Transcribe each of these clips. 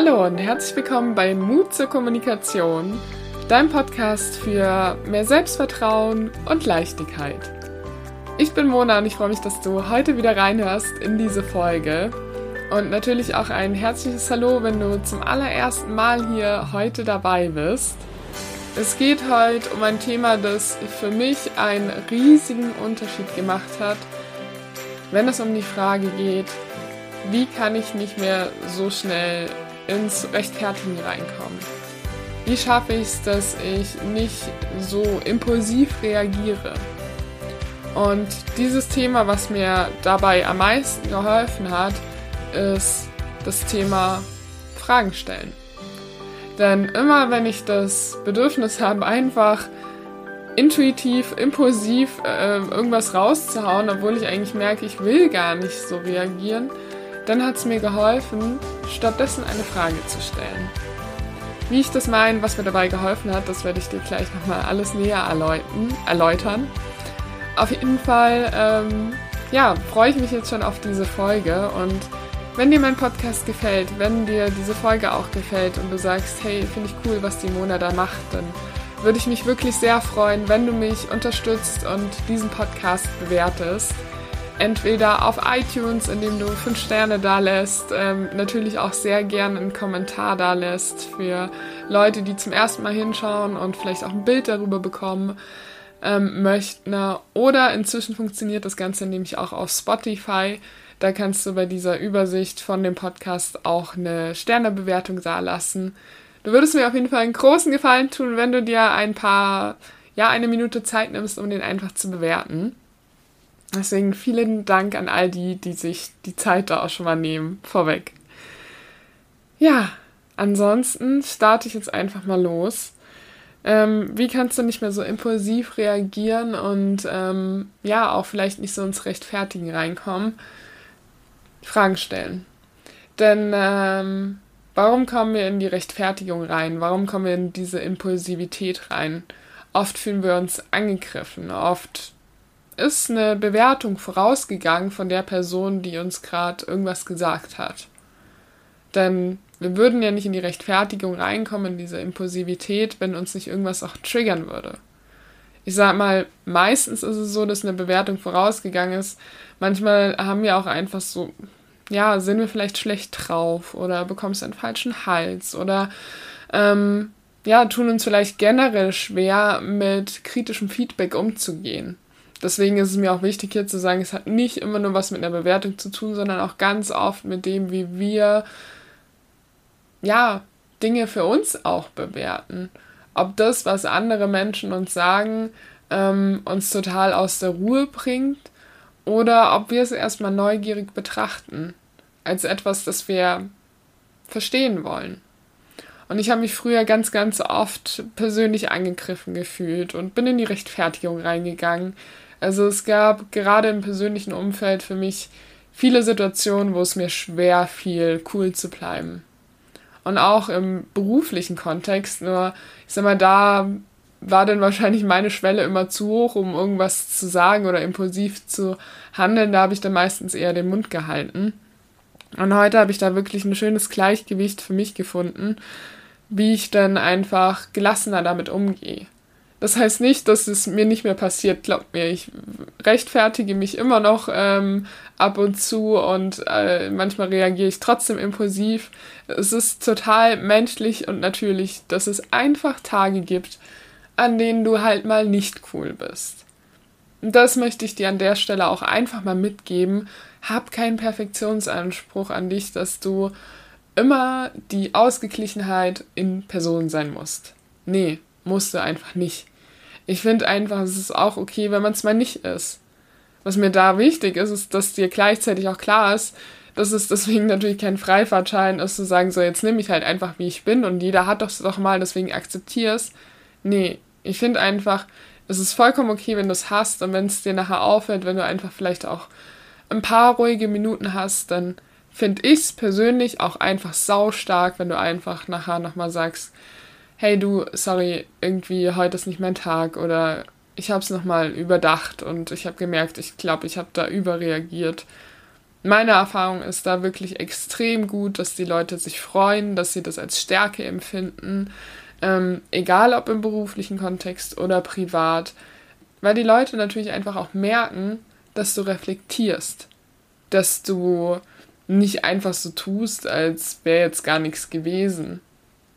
Hallo und herzlich willkommen bei Mut zur Kommunikation, deinem Podcast für mehr Selbstvertrauen und Leichtigkeit. Ich bin Mona und ich freue mich, dass du heute wieder reinhörst in diese Folge. Und natürlich auch ein herzliches Hallo, wenn du zum allerersten Mal hier heute dabei bist. Es geht heute um ein Thema, das für mich einen riesigen Unterschied gemacht hat, wenn es um die Frage geht, wie kann ich nicht mehr so schnell ins Rechtfertigen reinkommen? Wie schaffe ich es, dass ich nicht so impulsiv reagiere? Und dieses Thema, was mir dabei am meisten geholfen hat, ist das Thema Fragen stellen. Denn immer wenn ich das Bedürfnis habe, einfach intuitiv, impulsiv äh, irgendwas rauszuhauen, obwohl ich eigentlich merke, ich will gar nicht so reagieren, dann hat es mir geholfen, stattdessen eine Frage zu stellen. Wie ich das meine, was mir dabei geholfen hat, das werde ich dir gleich nochmal alles näher erläutern. Auf jeden Fall, ähm, ja, freue ich mich jetzt schon auf diese Folge und wenn dir mein Podcast gefällt, wenn dir diese Folge auch gefällt und du sagst, hey, finde ich cool, was die Mona da macht, dann würde ich mich wirklich sehr freuen, wenn du mich unterstützt und diesen Podcast bewertest entweder auf iTunes, indem du fünf Sterne da lässt, ähm, natürlich auch sehr gerne einen Kommentar da lässt für Leute, die zum ersten Mal hinschauen und vielleicht auch ein Bild darüber bekommen ähm, möchten. Oder inzwischen funktioniert das Ganze nämlich auch auf Spotify. Da kannst du bei dieser Übersicht von dem Podcast auch eine Sternebewertung da lassen. Du würdest mir auf jeden Fall einen großen Gefallen tun, wenn du dir ein paar, ja, eine Minute Zeit nimmst, um den einfach zu bewerten. Deswegen vielen Dank an all die, die sich die Zeit da auch schon mal nehmen, vorweg. Ja, ansonsten starte ich jetzt einfach mal los. Ähm, wie kannst du nicht mehr so impulsiv reagieren und ähm, ja, auch vielleicht nicht so ins Rechtfertigen reinkommen? Fragen stellen. Denn ähm, warum kommen wir in die Rechtfertigung rein? Warum kommen wir in diese Impulsivität rein? Oft fühlen wir uns angegriffen, oft ist eine Bewertung vorausgegangen von der Person, die uns gerade irgendwas gesagt hat. Denn wir würden ja nicht in die Rechtfertigung reinkommen, in diese Impulsivität, wenn uns nicht irgendwas auch triggern würde. Ich sag mal, meistens ist es so, dass eine Bewertung vorausgegangen ist. Manchmal haben wir auch einfach so, ja, sind wir vielleicht schlecht drauf oder bekommst einen falschen Hals oder ähm, ja, tun uns vielleicht generell schwer, mit kritischem Feedback umzugehen deswegen ist es mir auch wichtig hier zu sagen, es hat nicht immer nur was mit einer Bewertung zu tun, sondern auch ganz oft mit dem, wie wir ja Dinge für uns auch bewerten. Ob das, was andere Menschen uns sagen, ähm, uns total aus der Ruhe bringt oder ob wir es erstmal neugierig betrachten als etwas, das wir verstehen wollen. Und ich habe mich früher ganz, ganz oft persönlich angegriffen gefühlt und bin in die Rechtfertigung reingegangen, also es gab gerade im persönlichen Umfeld für mich viele Situationen, wo es mir schwer fiel, cool zu bleiben. Und auch im beruflichen Kontext, nur ich sag mal, da war dann wahrscheinlich meine Schwelle immer zu hoch, um irgendwas zu sagen oder impulsiv zu handeln. Da habe ich dann meistens eher den Mund gehalten. Und heute habe ich da wirklich ein schönes Gleichgewicht für mich gefunden, wie ich dann einfach gelassener damit umgehe. Das heißt nicht, dass es mir nicht mehr passiert, glaubt mir. Ich rechtfertige mich immer noch ähm, ab und zu und äh, manchmal reagiere ich trotzdem impulsiv. Es ist total menschlich und natürlich, dass es einfach Tage gibt, an denen du halt mal nicht cool bist. Und das möchte ich dir an der Stelle auch einfach mal mitgeben. Hab keinen Perfektionsanspruch an dich, dass du immer die Ausgeglichenheit in Person sein musst. Nee, musst du einfach nicht. Ich finde einfach, es ist auch okay, wenn man es mal nicht ist. Was mir da wichtig ist, ist, dass dir gleichzeitig auch klar ist, dass es deswegen natürlich kein Freifahrtschein ist, zu sagen, so jetzt nehme ich halt einfach, wie ich bin und jeder hat doch doch mal, deswegen akzeptier's. Nee, ich finde einfach, es ist vollkommen okay, wenn du es hast und wenn es dir nachher auffällt, wenn du einfach vielleicht auch ein paar ruhige Minuten hast, dann finde ich es persönlich auch einfach saustark, wenn du einfach nachher nochmal sagst, hey du, sorry, irgendwie heute ist nicht mein Tag oder ich habe es nochmal überdacht und ich habe gemerkt, ich glaube, ich habe da überreagiert. meine Erfahrung ist da wirklich extrem gut, dass die Leute sich freuen, dass sie das als Stärke empfinden, ähm, egal ob im beruflichen Kontext oder privat, weil die Leute natürlich einfach auch merken, dass du reflektierst, dass du nicht einfach so tust, als wäre jetzt gar nichts gewesen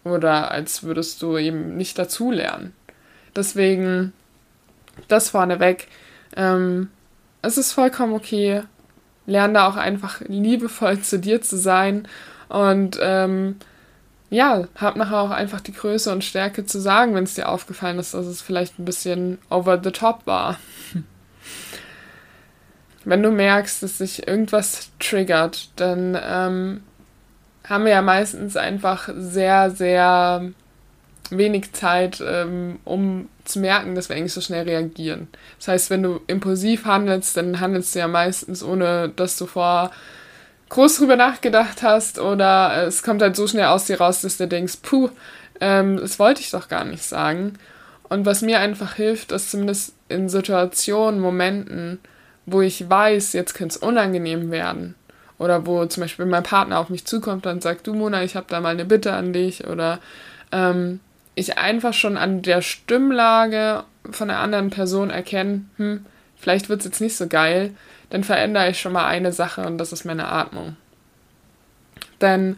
oder als würdest du eben nicht dazulernen. Deswegen, das vorneweg, ähm, es ist vollkommen okay, lerne da auch einfach liebevoll zu dir zu sein und ähm, ja, hab nachher auch einfach die Größe und Stärke zu sagen, wenn es dir aufgefallen ist, dass es vielleicht ein bisschen over the top war. wenn du merkst, dass sich irgendwas triggert, dann ähm, haben wir ja meistens einfach sehr, sehr wenig Zeit, ähm, um zu merken, dass wir eigentlich so schnell reagieren. Das heißt, wenn du impulsiv handelst, dann handelst du ja meistens, ohne dass du vor groß drüber nachgedacht hast oder es kommt halt so schnell aus dir raus, dass du denkst, puh, ähm, das wollte ich doch gar nicht sagen. Und was mir einfach hilft, ist zumindest in Situationen, Momenten, wo ich weiß, jetzt könnte es unangenehm werden. Oder wo zum Beispiel mein Partner auf mich zukommt und sagt, du Mona, ich habe da mal eine Bitte an dich. Oder ähm, ich einfach schon an der Stimmlage von einer anderen Person erkenne, hm, vielleicht wird es jetzt nicht so geil, dann verändere ich schon mal eine Sache und das ist meine Atmung. Denn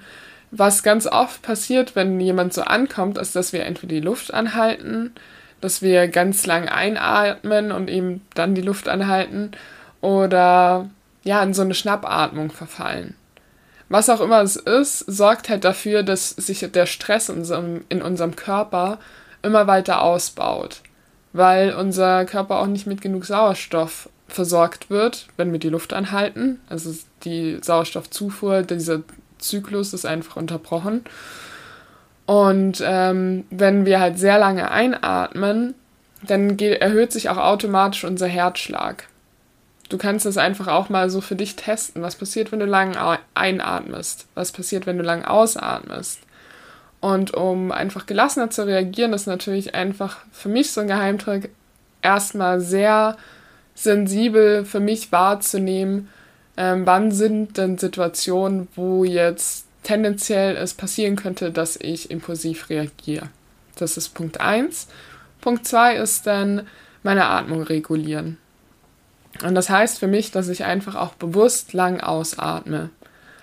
was ganz oft passiert, wenn jemand so ankommt, ist, dass wir entweder die Luft anhalten, dass wir ganz lang einatmen und eben dann die Luft anhalten oder ja, in so eine Schnappatmung verfallen was auch immer es ist, sorgt halt dafür, dass sich der Stress in unserem, Körper immer weiter ausbaut, weil unser Körper auch nicht mit genug Sauerstoff versorgt wird, wenn wir die Luft anhalten. Also die Sauerstoffzufuhr, dieser Zyklus ist einfach unterbrochen. Und ähm, wenn wir halt sehr lange einatmen, dann erhöht sich auch automatisch unser Herzschlag. Du kannst es einfach auch mal so für dich testen. Was passiert, wenn du lang einatmest? Was passiert, wenn du lang ausatmest? Und um einfach gelassener zu reagieren, ist natürlich einfach für mich so ein Geheimtrick, erstmal sehr sensibel für mich wahrzunehmen, ähm, wann sind denn Situationen, wo jetzt tendenziell es passieren könnte, dass ich impulsiv reagiere. Das ist Punkt 1. Punkt 2 ist dann meine Atmung regulieren. Und das heißt für mich, dass ich einfach auch bewusst lang ausatme.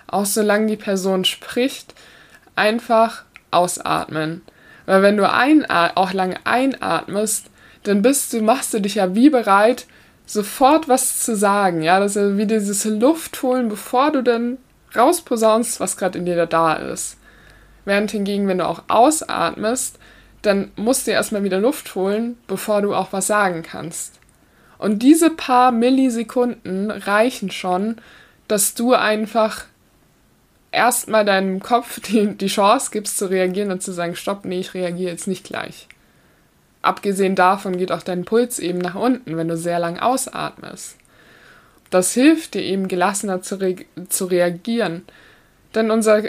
Auch solange die Person spricht, einfach ausatmen. Weil wenn du auch lang einatmest, dann bist du, machst du dich ja wie bereit, sofort was zu sagen. Ja, das ist ja wie dieses Luft holen, bevor du dann rausposaunst, was gerade in dir da ist. Während hingegen, wenn du auch ausatmest, dann musst du erstmal wieder Luft holen, bevor du auch was sagen kannst. Und diese paar Millisekunden reichen schon, dass du einfach erstmal deinem Kopf die, die Chance gibst zu reagieren und zu sagen, stopp, nee, ich reagiere jetzt nicht gleich. Abgesehen davon geht auch dein Puls eben nach unten, wenn du sehr lang ausatmest. Das hilft dir eben gelassener zu, re zu reagieren. Denn unser,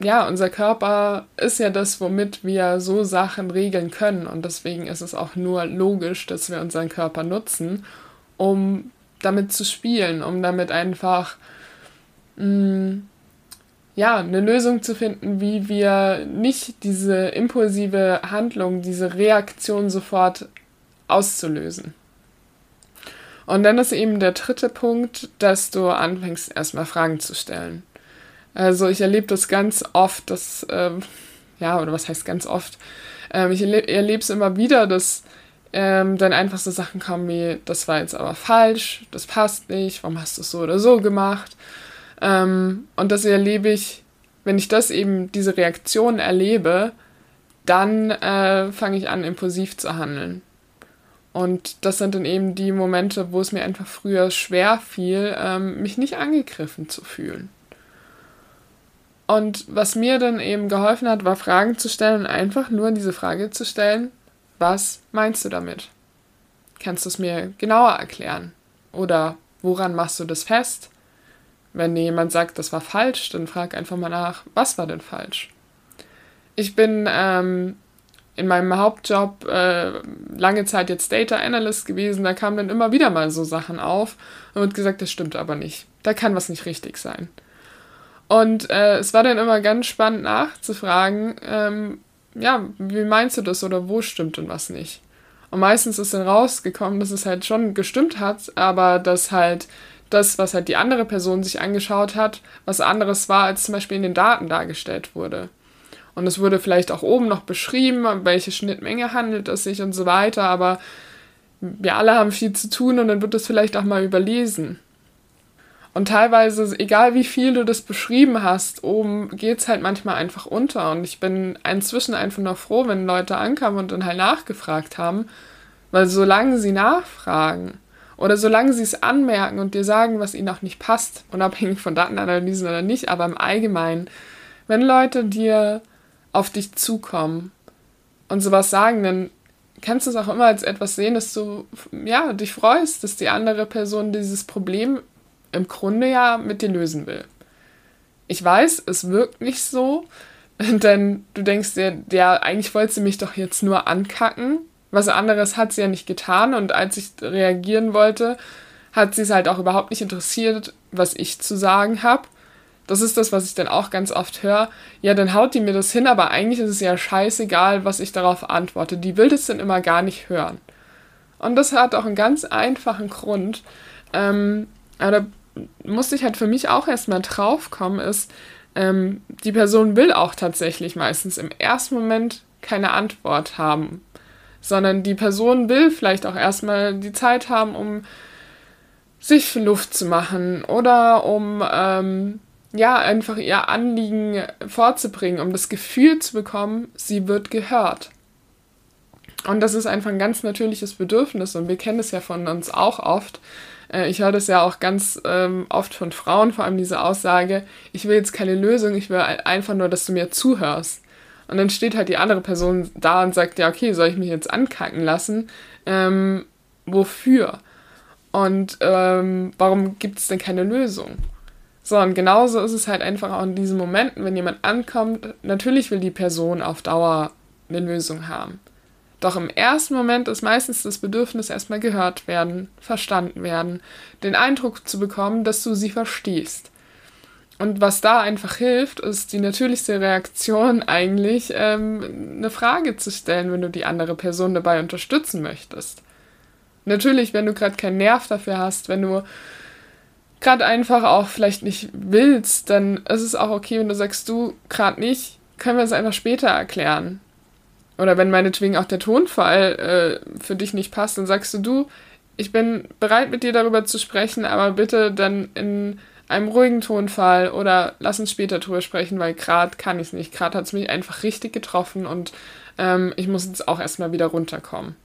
ja, unser Körper ist ja das, womit wir so Sachen regeln können. Und deswegen ist es auch nur logisch, dass wir unseren Körper nutzen, um damit zu spielen, um damit einfach mh, mm, ja, eine Lösung zu finden, wie wir nicht diese impulsive Handlung, diese Reaktion sofort auszulösen. Und dann ist eben der dritte Punkt, dass du anfängst, erstmal Fragen zu stellen. Also ich erlebe das ganz oft, dass, ähm, ja, oder was heißt ganz oft? Ähm, ich erlebe es immer wieder, dass ähm, dann einfach so Sachen kommen wie, das war jetzt aber falsch, das passt nicht, warum hast du es so oder so gemacht? Ähm, und das erlebe ich, wenn ich das eben, diese Reaktion erlebe, dann äh, fange ich an, impulsiv zu handeln. Und das sind dann eben die Momente, wo es mir einfach früher schwer fiel, ähm, mich nicht angegriffen zu fühlen. Und was mir dann eben geholfen hat, war Fragen zu stellen und einfach nur diese Frage zu stellen, was meinst du damit? Kannst du es mir genauer erklären? Oder woran machst du das fest? Wenn dir jemand sagt, das war falsch, dann frag einfach mal nach, was war denn falsch? Ich bin ähm, in meinem Hauptjob äh, lange Zeit jetzt Data Analyst gewesen, da kamen dann immer wieder mal so Sachen auf und wird gesagt, das stimmt aber nicht. Da kann was nicht richtig sein. Und äh, es war dann immer ganz spannend nachzufragen, ähm, ja, wie meinst du das oder wo stimmt und was nicht? Und meistens ist dann rausgekommen, dass es halt schon gestimmt hat, aber dass halt das, was halt die andere Person sich angeschaut hat, was anderes war, als zum Beispiel in den Daten dargestellt wurde. Und es wurde vielleicht auch oben noch beschrieben, um welche Schnittmenge handelt es sich und so weiter, aber wir alle haben viel zu tun und dann wird es vielleicht auch mal überlesen. Und teilweise, egal wie viel du das beschrieben hast, oben geht es halt manchmal einfach unter. Und ich bin inzwischen einfach nur froh, wenn Leute ankamen und dann halt nachgefragt haben, weil solange sie nachfragen oder solange sie es anmerken und dir sagen, was ihnen auch nicht passt, unabhängig von Datenanalysen oder nicht, aber im Allgemeinen, wenn Leute dir auf dich zukommen und sowas sagen, dann kannst du es auch immer als etwas sehen, dass du ja dich freust, dass die andere Person dieses Problem im Grunde ja mit dir lösen will. Ich weiß, es wirkt nicht so, denn du denkst dir, ja, eigentlich wollte sie mich doch jetzt nur ankacken. Was anderes hat sie ja nicht getan und als ich reagieren wollte, hat sie es halt auch überhaupt nicht interessiert, was ich zu sagen habe. Das ist das, was ich dann auch ganz oft höre. Ja, dann haut die mir das hin, aber eigentlich ist es ja scheißegal, was ich darauf antworte. Die will das dann immer gar nicht hören. Und das hat auch einen ganz einfachen Grund. Ähm, aber musste ich halt für mich auch erstmal drauf kommen, ist, ähm, die Person will auch tatsächlich meistens im ersten Moment keine Antwort haben, sondern die Person will vielleicht auch erstmal die Zeit haben, um sich Luft zu machen oder um ähm, ja einfach ihr Anliegen vorzubringen, um das Gefühl zu bekommen, sie wird gehört. Und das ist einfach ein ganz natürliches Bedürfnis und wir kennen es ja von uns auch oft, äh, ich höre das ja auch ganz ähm, oft von Frauen, vor allem diese Aussage, ich will jetzt keine Lösung, ich will einfach nur, dass du mir zuhörst. Und dann steht halt die andere Person da und sagt, ja, okay, soll ich mich jetzt ankacken lassen? Ähm, wofür? Und ähm, warum gibt es denn keine Lösung? So, und genauso ist es halt einfach auch in diesen Momenten, wenn jemand ankommt, natürlich will die Person auf Dauer eine Lösung haben. Doch im ersten Moment ist meistens das Bedürfnis erstmal gehört werden, verstanden werden, den Eindruck zu bekommen, dass du sie verstehst. Und was da einfach hilft, ist die natürlichste Reaktion eigentlich, ähm, eine Frage zu stellen, wenn du die andere Person dabei unterstützen möchtest. Natürlich, wenn du gerade keinen Nerv dafür hast, wenn du gerade einfach auch vielleicht nicht willst, dann ist es auch okay, wenn du sagst, du gerade nicht, können wir es einfach später erklären. Oder wenn meinetwegen auch der Tonfall äh, für dich nicht passt, dann sagst du, du, ich bin bereit mit dir darüber zu sprechen, aber bitte dann in einem ruhigen Tonfall oder lass uns später drüber sprechen, weil gerade kann ich es nicht. Gerade hat es mich einfach richtig getroffen und ähm, ich muss jetzt auch erstmal wieder runterkommen.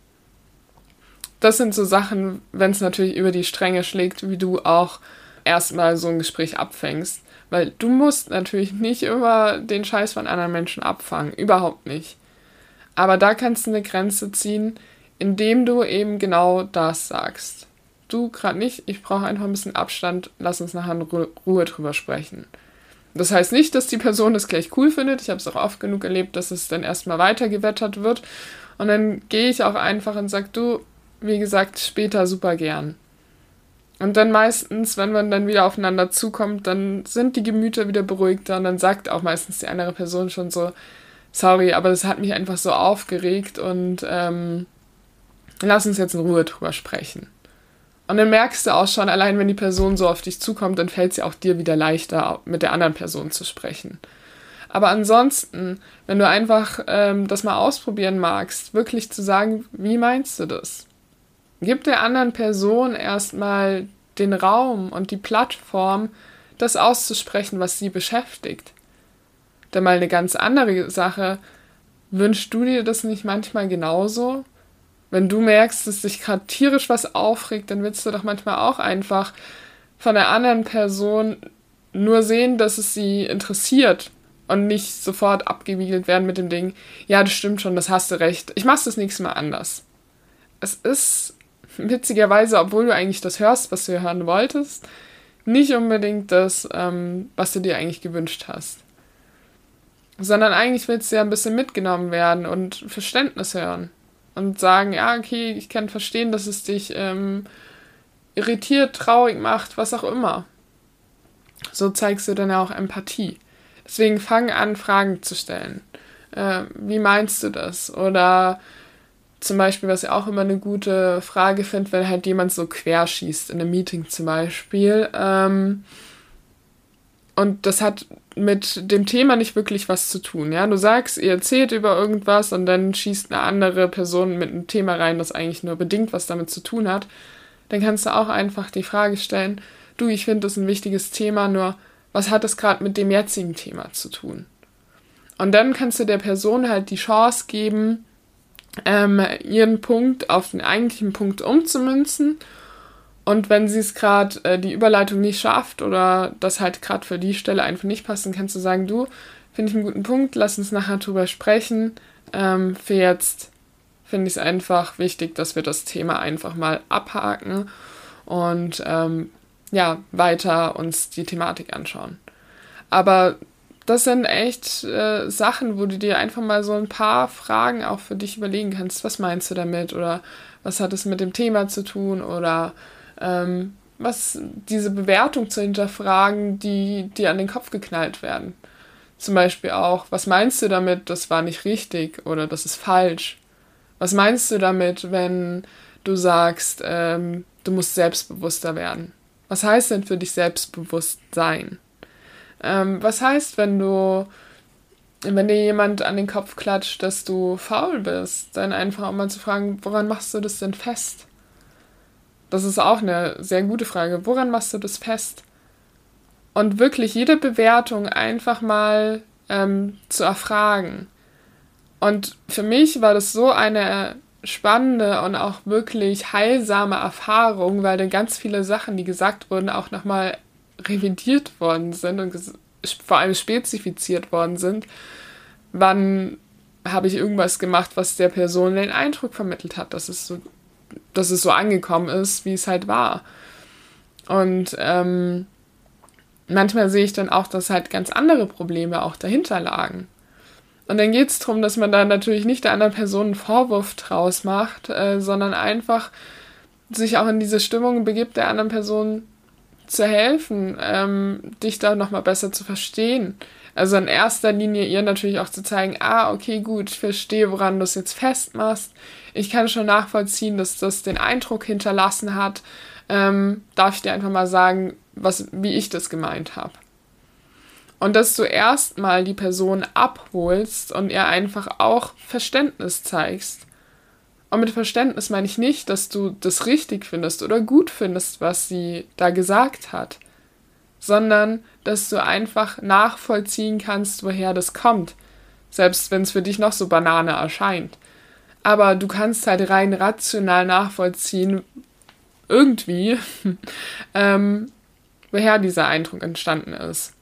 Das sind so Sachen, wenn es natürlich über die Stränge schlägt, wie du auch erstmal so ein Gespräch abfängst. Weil du musst natürlich nicht immer den Scheiß von anderen Menschen abfangen. Überhaupt nicht. Aber da kannst du eine Grenze ziehen, indem du eben genau das sagst. Du gerade nicht, ich brauche einfach ein bisschen Abstand, lass uns nachher in Ruhe drüber sprechen. Das heißt nicht, dass die Person das gleich cool findet. Ich habe es auch oft genug erlebt, dass es dann erstmal weitergewettert wird. Und dann gehe ich auch einfach und sage, du, wie gesagt, später super gern. Und dann meistens, wenn man dann wieder aufeinander zukommt, dann sind die Gemüter wieder beruhigter und dann sagt auch meistens die andere Person schon so, sorry, aber das hat mich einfach so aufgeregt und ähm, lass uns jetzt in Ruhe drüber sprechen. Und dann merkst du auch schon, allein wenn die Person so auf dich zukommt, dann fällt es ja auch dir wieder leichter, mit der anderen Person zu sprechen. Aber ansonsten, wenn du einfach ähm, das mal ausprobieren magst, wirklich zu sagen, wie meinst du das? Gib der anderen Person erstmal den Raum und die Plattform, das auszusprechen, was sie beschäftigt. Dann mal eine ganz andere Sache. Wünschst du dir das nicht manchmal genauso? Wenn du merkst, dass dich gerade tierisch was aufregt, dann willst du doch manchmal auch einfach von der anderen Person nur sehen, dass es sie interessiert und nicht sofort abgewiegelt werden mit dem Ding, ja, das stimmt schon, das hast du recht. Ich mach's das nächste Mal anders. Es ist witzigerweise, obwohl du eigentlich das hörst, was du hören wolltest, nicht unbedingt das, ähm, was du dir eigentlich gewünscht hast sondern eigentlich willst du ja ein bisschen mitgenommen werden und Verständnis hören. und sagen, ja, okay, ich kann verstehen, dass es dich ähm, irritiert, traurig macht, was auch immer. So zeigst du dann auch Empathie. Deswegen fang an, Fragen zu stellen. Äh, wie meinst du das? Oder zum Beispiel, was ich auch immer eine gute Frage finde, wenn halt jemand so querschießt, in einem Meeting zum Beispiel. Ähm, und das hat mit dem Thema nicht wirklich was zu tun. Ja, du sagst, ihr erzählt über irgendwas und dann schießt eine andere Person mit einem Thema rein, das eigentlich nur bedingt was damit zu tun hat. Dann kannst du auch einfach die Frage stellen, du, ich finde das ein wichtiges Thema, nur was hat es gerade mit dem jetzigen Thema zu tun? Und dann kannst du der Person halt die Chance geben, ähm, ihren Punkt auf den eigentlichen Punkt umzumünzen. Und wenn sie es gerade äh, die Überleitung nicht schafft oder das halt gerade für die Stelle einfach nicht passt, dann kannst du sagen, du, finde ich einen guten Punkt, lass uns nachher drüber sprechen. Ähm, für jetzt finde ich es einfach wichtig, dass wir das Thema einfach mal abhaken und ähm, ja, weiter uns die Thematik anschauen. Aber das sind echt äh, Sachen, wo du dir einfach mal so ein paar Fragen auch für dich überlegen kannst. Was meinst du damit? Oder was hat es mit dem Thema zu tun? Oder ähm, was diese Bewertung zu hinterfragen, die dir an den Kopf geknallt werden. Zum Beispiel auch, was meinst du damit, das war nicht richtig oder das ist falsch? Was meinst du damit, wenn du sagst, ähm, du musst selbstbewusster werden? Was heißt denn für dich selbstbewusst sein? Ähm, was heißt, wenn du, wenn dir jemand an den Kopf klatscht, dass du faul bist, dann einfach auch mal zu fragen, woran machst du das denn fest? Das ist auch eine sehr gute Frage. Woran machst du das fest? Und wirklich jede Bewertung einfach mal ähm, zu erfragen. Und für mich war das so eine spannende und auch wirklich heilsame Erfahrung, weil dann ganz viele Sachen, die gesagt wurden, auch nochmal revidiert worden sind und vor allem spezifiziert worden sind. Wann habe ich irgendwas gemacht, was der Person den Eindruck vermittelt hat, dass es so, dass es so angekommen ist, wie es halt war. Und ähm, manchmal sehe ich dann auch, dass halt ganz andere Probleme auch dahinter lagen. Und dann geht es darum, dass man da natürlich nicht der anderen Person einen Vorwurf draus macht, äh, sondern einfach sich auch in diese Stimmung begibt, der anderen Person zu helfen, ähm, dich da nochmal besser zu verstehen. Also in erster Linie ihr natürlich auch zu zeigen, ah, okay, gut, ich verstehe, woran du es jetzt festmachst. Ich kann schon nachvollziehen, dass das den Eindruck hinterlassen hat. Ähm, darf ich dir einfach mal sagen, was, wie ich das gemeint habe. Und dass du erstmal die Person abholst und ihr einfach auch Verständnis zeigst. Und mit Verständnis meine ich nicht, dass du das richtig findest oder gut findest, was sie da gesagt hat, sondern dass du einfach nachvollziehen kannst, woher das kommt, selbst wenn es für dich noch so banane erscheint. Aber du kannst halt rein rational nachvollziehen, irgendwie, ähm, woher dieser Eindruck entstanden ist.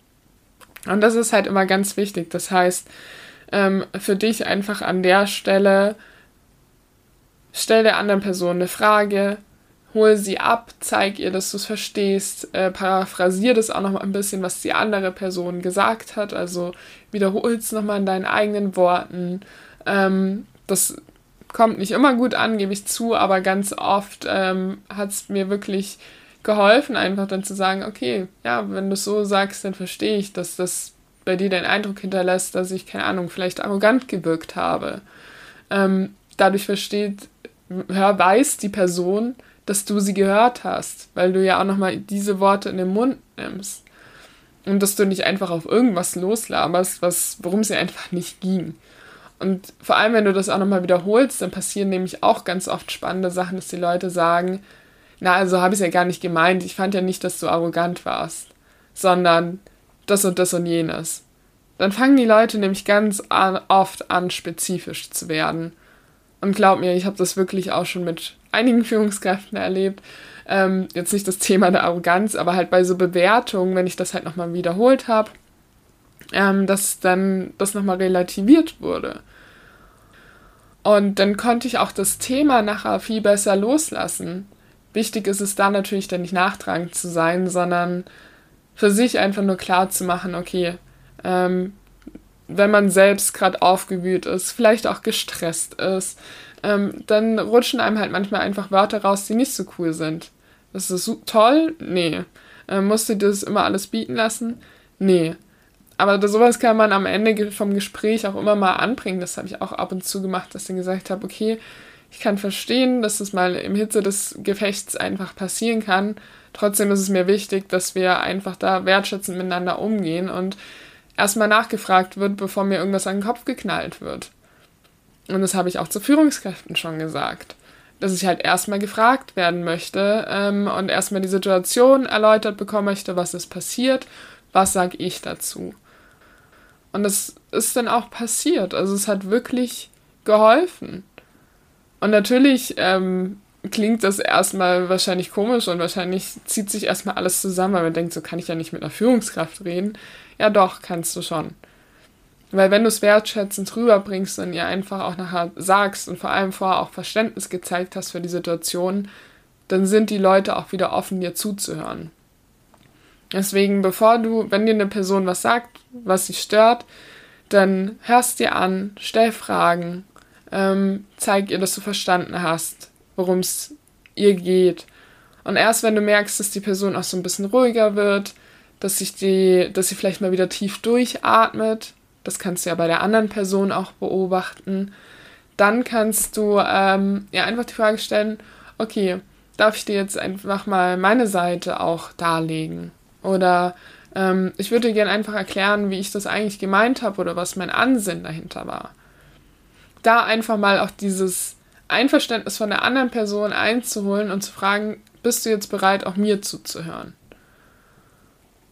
Und das ist halt immer ganz wichtig. Das heißt, ähm, für dich einfach an der Stelle, stell der anderen Person eine Frage, hol sie ab, zeig ihr, dass du es verstehst, äh, paraphrasier das auch noch mal ein bisschen, was die andere Person gesagt hat, also wiederhol es nochmal in deinen eigenen Worten. Ähm, das kommt nicht immer gut an, gebe ich zu, aber ganz oft ähm, hat es mir wirklich geholfen, einfach dann zu sagen, okay, ja, wenn du es so sagst, dann verstehe ich, dass das bei dir den Eindruck hinterlässt, dass ich, keine Ahnung, vielleicht arrogant gewirkt habe. Ähm, dadurch versteht, hör, weiß die Person, dass du sie gehört hast, weil du ja auch nochmal diese Worte in den Mund nimmst. Und dass du nicht einfach auf irgendwas loslaberst, was, worum es ja einfach nicht ging. Und vor allem, wenn du das auch nochmal wiederholst, dann passieren nämlich auch ganz oft spannende Sachen, dass die Leute sagen, na, also habe ich es ja gar nicht gemeint. Ich fand ja nicht, dass du arrogant warst, sondern das und das und jenes. Dann fangen die Leute nämlich ganz an, oft an, spezifisch zu werden. Und glaub mir, ich habe das wirklich auch schon mit einigen Führungskräften erlebt. Ähm, jetzt nicht das Thema der Arroganz, aber halt bei so Bewertungen, wenn ich das halt nochmal wiederholt habe, ähm, dass dann das nochmal relativiert wurde. Und dann konnte ich auch das Thema nachher viel besser loslassen. Wichtig ist es da natürlich dann nicht nachtragend zu sein, sondern für sich einfach nur klar zu machen, okay, ähm, wenn man selbst gerade aufgewühlt ist, vielleicht auch gestresst ist, ähm, dann rutschen einem halt manchmal einfach Wörter raus, die nicht so cool sind. Das ist so toll? Nee. Ähm, musst du das immer alles bieten lassen? Nee. Aber das, sowas kann man am Ende vom Gespräch auch immer mal anbringen. Das habe ich auch ab und zu gemacht, dass ich gesagt habe, okay, ich kann verstehen, dass das mal im Hitze des Gefechts einfach passieren kann. Trotzdem ist es mir wichtig, dass wir einfach da wertschätzend miteinander umgehen und erstmal nachgefragt wird, bevor mir irgendwas an den Kopf geknallt wird. Und das habe ich auch zu Führungskräften schon gesagt. Dass ich halt erstmal gefragt werden möchte ähm, und erstmal die Situation erläutert bekommen möchte, was ist passiert, was sage ich dazu. Und das ist dann auch passiert. Also es hat wirklich geholfen. Und natürlich ähm, klingt das erstmal wahrscheinlich komisch und wahrscheinlich zieht sich erstmal alles zusammen, weil man denkt, so kann ich ja nicht mit einer Führungskraft reden. Ja, doch, kannst du schon. Weil wenn du es wertschätzend rüberbringst und ihr einfach auch nachher sagst und vor allem vorher auch Verständnis gezeigt hast für die Situation, dann sind die Leute auch wieder offen, dir zuzuhören. Deswegen, bevor du, wenn dir eine Person was sagt, was sie stört, dann hörst dir an, stell Fragen, ähm, zeig ihr, dass du verstanden hast, worum es ihr geht. Und erst wenn du merkst, dass die Person auch so ein bisschen ruhiger wird, dass sich die, dass sie vielleicht mal wieder tief durchatmet, das kannst du ja bei der anderen Person auch beobachten. Dann kannst du ähm, ja einfach die Frage stellen, okay, darf ich dir jetzt einfach mal meine Seite auch darlegen? Oder ähm, ich würde gerne einfach erklären, wie ich das eigentlich gemeint habe oder was mein Ansinn dahinter war. Da einfach mal auch dieses Einverständnis von der anderen Person einzuholen und zu fragen, bist du jetzt bereit, auch mir zuzuhören?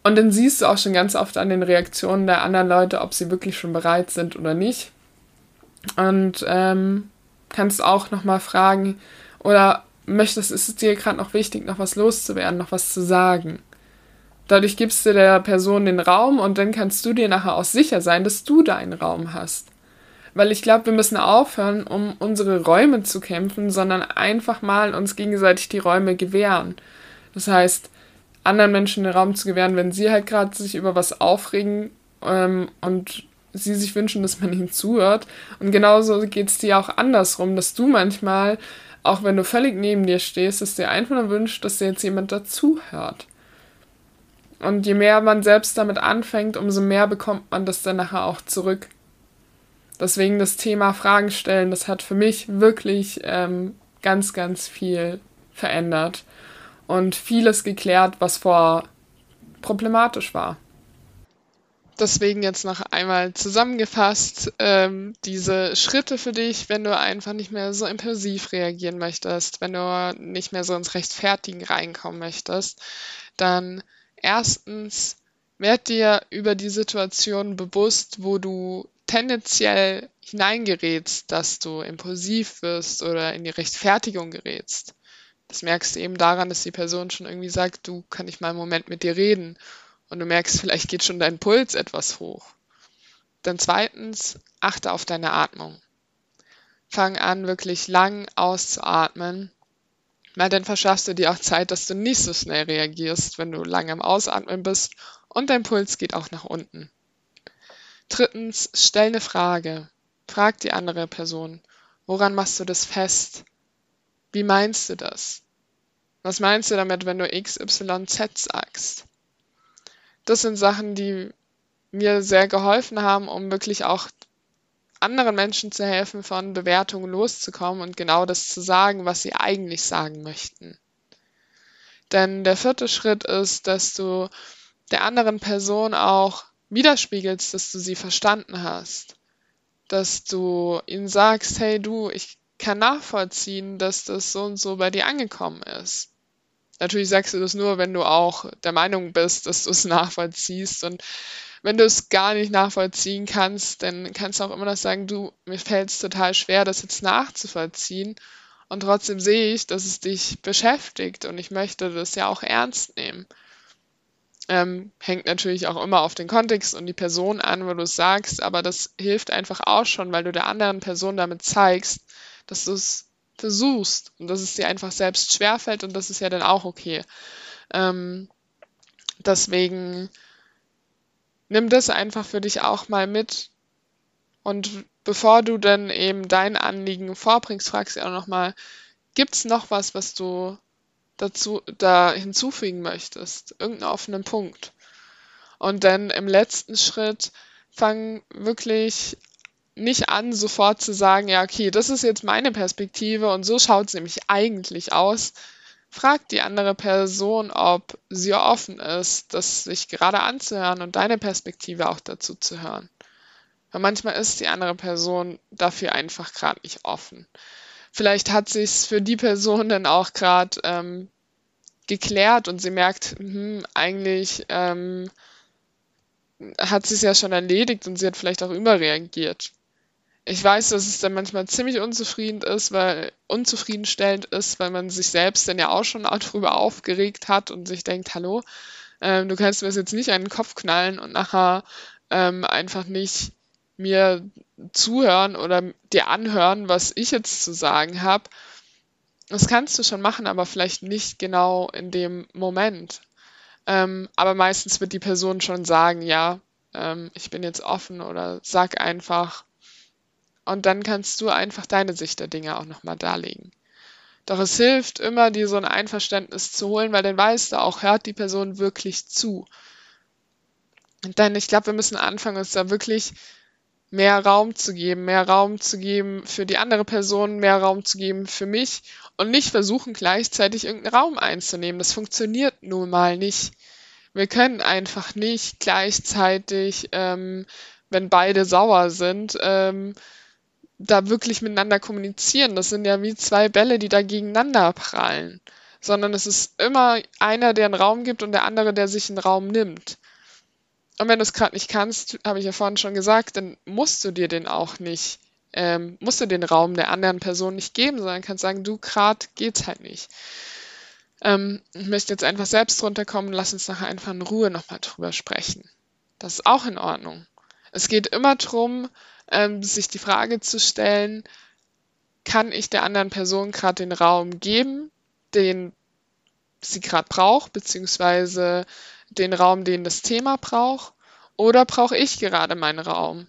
Und dann siehst du auch schon ganz oft an den Reaktionen der anderen Leute, ob sie wirklich schon bereit sind oder nicht. Und ähm, kannst auch nochmal fragen, oder möchtest, ist es dir gerade noch wichtig, noch was loszuwerden, noch was zu sagen? Dadurch gibst du der Person den Raum und dann kannst du dir nachher auch sicher sein, dass du deinen Raum hast. Weil ich glaube, wir müssen aufhören, um unsere Räume zu kämpfen, sondern einfach mal uns gegenseitig die Räume gewähren. Das heißt, anderen Menschen den Raum zu gewähren, wenn sie halt gerade sich über was aufregen ähm, und sie sich wünschen, dass man ihnen zuhört. Und genauso geht es dir auch andersrum, dass du manchmal, auch wenn du völlig neben dir stehst, dass dir einfach nur wünscht, dass dir jetzt jemand dazuhört. Und je mehr man selbst damit anfängt, umso mehr bekommt man das dann nachher auch zurück. Deswegen das Thema Fragen stellen, das hat für mich wirklich ähm, ganz, ganz viel verändert und vieles geklärt, was vor problematisch war. Deswegen jetzt noch einmal zusammengefasst, ähm, diese Schritte für dich, wenn du einfach nicht mehr so impulsiv reagieren möchtest, wenn du nicht mehr so ins Rechtfertigen reinkommen möchtest, dann erstens werd dir über die Situation bewusst, wo du tendenziell hineingerätst, dass du impulsiv wirst oder in die Rechtfertigung gerätst. Das merkst du eben daran, dass die Person schon irgendwie sagt, du kann ich mal einen Moment mit dir reden. Und du merkst, vielleicht geht schon dein Puls etwas hoch. Dann zweitens, achte auf deine Atmung. Fang an, wirklich lang auszuatmen. Weil dann verschaffst du dir auch Zeit, dass du nicht so schnell reagierst, wenn du lange am Ausatmen bist und dein Puls geht auch nach unten. Drittens, stell eine Frage. Frag die andere Person. Woran machst du das fest? Wie meinst du das? Was meinst du damit, wenn du XYZ sagst? Das sind Sachen, die mir sehr geholfen haben, um wirklich auch anderen Menschen zu helfen, von Bewertungen loszukommen und genau das zu sagen, was sie eigentlich sagen möchten. Denn der vierte Schritt ist, dass du der anderen Person auch widerspiegelst, dass du sie verstanden hast. Dass du ihnen sagst, hey du, ich kann nachvollziehen, dass das so und so bei dir angekommen ist. Natürlich sagst du das nur, wenn du auch der Meinung bist, dass du es nachvollziehst. Und wenn du es gar nicht nachvollziehen kannst, dann kannst du auch immer noch sagen, du, mir fällt es total schwer, das jetzt nachzuvollziehen. Und trotzdem sehe ich, dass es dich beschäftigt und ich möchte das ja auch ernst nehmen. Ähm, hängt natürlich auch immer auf den Kontext und die Person an, wo du es sagst, aber das hilft einfach auch schon, weil du der anderen Person damit zeigst, dass du es versuchst und dass es dir einfach selbst schwerfällt und das ist ja dann auch okay. Ähm, deswegen nimm das einfach für dich auch mal mit und bevor du dann eben dein Anliegen vorbringst, fragst du auch nochmal, gibt es noch was, was du dazu da hinzufügen möchtest? Irgendeinen offenen Punkt. Und dann im letzten Schritt fang wirklich nicht an, sofort zu sagen, ja, okay, das ist jetzt meine Perspektive und so schaut es nämlich eigentlich aus. Frag die andere Person, ob sie offen ist, das sich gerade anzuhören und deine Perspektive auch dazu zu hören. Weil manchmal ist die andere Person dafür einfach gerade nicht offen. Vielleicht hat sich's für die Person dann auch gerade ähm, geklärt und sie merkt, hm, eigentlich ähm, hat sie es ja schon erledigt und sie hat vielleicht auch überreagiert. Ich weiß, dass es dann manchmal ziemlich unzufrieden ist, weil unzufriedenstellend ist, weil man sich selbst dann ja auch schon darüber aufgeregt hat und sich denkt, hallo, ähm, du kannst mir das jetzt nicht an den Kopf knallen und nachher ähm, einfach nicht mir zuhören oder dir anhören, was ich jetzt zu sagen habe. Das kannst du schon machen, aber vielleicht nicht genau in dem Moment. Ähm, aber meistens wird die Person schon sagen, ja, ähm, ich bin jetzt offen oder sag einfach. Und dann kannst du einfach deine Sicht der Dinge auch nochmal darlegen. Doch es hilft immer, dir so ein Einverständnis zu holen, weil dann weißt du auch, hört die Person wirklich zu. Dann, ich glaube, wir müssen anfangen, uns da wirklich mehr Raum zu geben, mehr Raum zu geben für die andere Person, mehr Raum zu geben für mich und nicht versuchen gleichzeitig irgendeinen Raum einzunehmen. Das funktioniert nun mal nicht. Wir können einfach nicht gleichzeitig, ähm, wenn beide sauer sind, ähm, da wirklich miteinander kommunizieren. Das sind ja wie zwei Bälle, die da gegeneinander prallen. Sondern es ist immer einer, der einen Raum gibt und der andere, der sich einen Raum nimmt. Und wenn du es gerade nicht kannst, habe ich ja vorhin schon gesagt, dann musst du dir den auch nicht, ähm, musst du den Raum der anderen Person nicht geben, sondern kannst sagen, du gerade geht's halt nicht. Ähm, ich möchte jetzt einfach selbst runterkommen, lass uns nachher einfach in Ruhe nochmal drüber sprechen. Das ist auch in Ordnung. Es geht immer darum, ähm, sich die Frage zu stellen, kann ich der anderen Person gerade den Raum geben, den sie gerade braucht, beziehungsweise den Raum, den das Thema braucht, oder brauche ich gerade meinen Raum?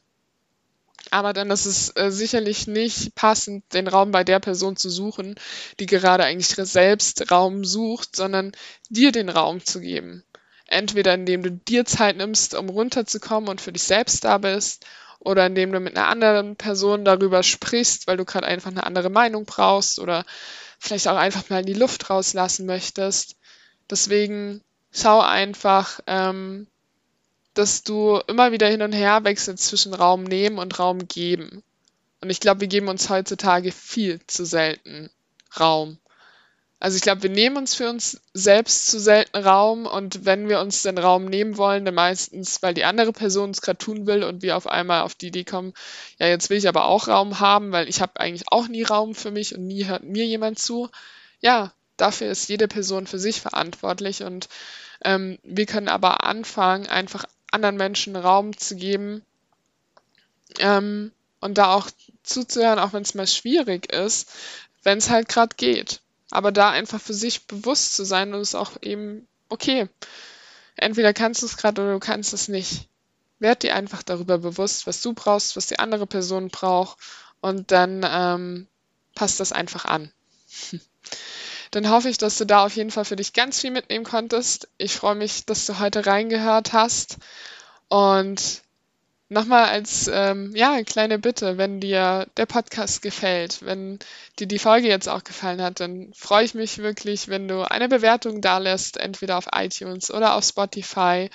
Aber dann ist es äh, sicherlich nicht passend, den Raum bei der Person zu suchen, die gerade eigentlich selbst Raum sucht, sondern dir den Raum zu geben. Entweder indem du dir Zeit nimmst, um runterzukommen und für dich selbst da bist, oder indem du mit einer anderen Person darüber sprichst, weil du gerade einfach eine andere Meinung brauchst oder vielleicht auch einfach mal in die Luft rauslassen möchtest. Deswegen schau einfach, ähm, dass du immer wieder hin und her wechselst zwischen Raum nehmen und Raum geben. Und ich glaube, wir geben uns heutzutage viel zu selten Raum. Also ich glaube, wir nehmen uns für uns selbst zu selten Raum und wenn wir uns den Raum nehmen wollen, dann meistens, weil die andere Person es gerade tun will und wir auf einmal auf die Idee kommen, ja, jetzt will ich aber auch Raum haben, weil ich habe eigentlich auch nie Raum für mich und nie hört mir jemand zu. Ja, dafür ist jede Person für sich verantwortlich und ähm, wir können aber anfangen, einfach anderen Menschen Raum zu geben ähm, und da auch zuzuhören, auch wenn es mal schwierig ist, wenn es halt gerade geht. Aber da einfach für sich bewusst zu sein und es auch eben, okay, entweder kannst du es gerade oder du kannst es nicht. Werd dir einfach darüber bewusst, was du brauchst, was die andere Person braucht und dann ähm, passt das einfach an. dann hoffe ich, dass du da auf jeden Fall für dich ganz viel mitnehmen konntest. Ich freue mich, dass du heute reingehört hast. Und nochmal als ähm, ja, kleine Bitte, wenn dir der Podcast gefällt, wenn dir die Folge jetzt auch gefallen hat, dann freue ich mich wirklich, wenn du eine Bewertung da lässt, entweder auf iTunes oder auf Spotify.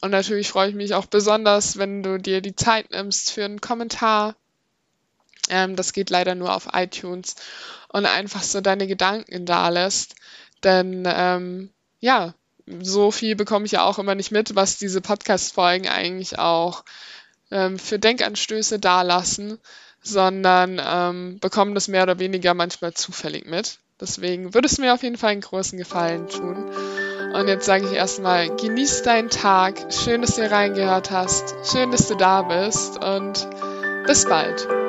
Und natürlich freue ich mich auch besonders, wenn du dir die Zeit nimmst für einen Kommentar. Ähm, das geht leider nur auf iTunes und einfach so deine Gedanken da lässt. Denn ähm, ja, so viel bekomme ich ja auch immer nicht mit, was diese Podcast-Folgen eigentlich auch ähm, für Denkanstöße dalassen, sondern ähm, bekommen das mehr oder weniger manchmal zufällig mit. Deswegen würde es mir auf jeden Fall einen großen Gefallen tun. Und jetzt sage ich erstmal, genieß deinen Tag. Schön, dass du reingehört hast. Schön, dass du da bist und bis bald.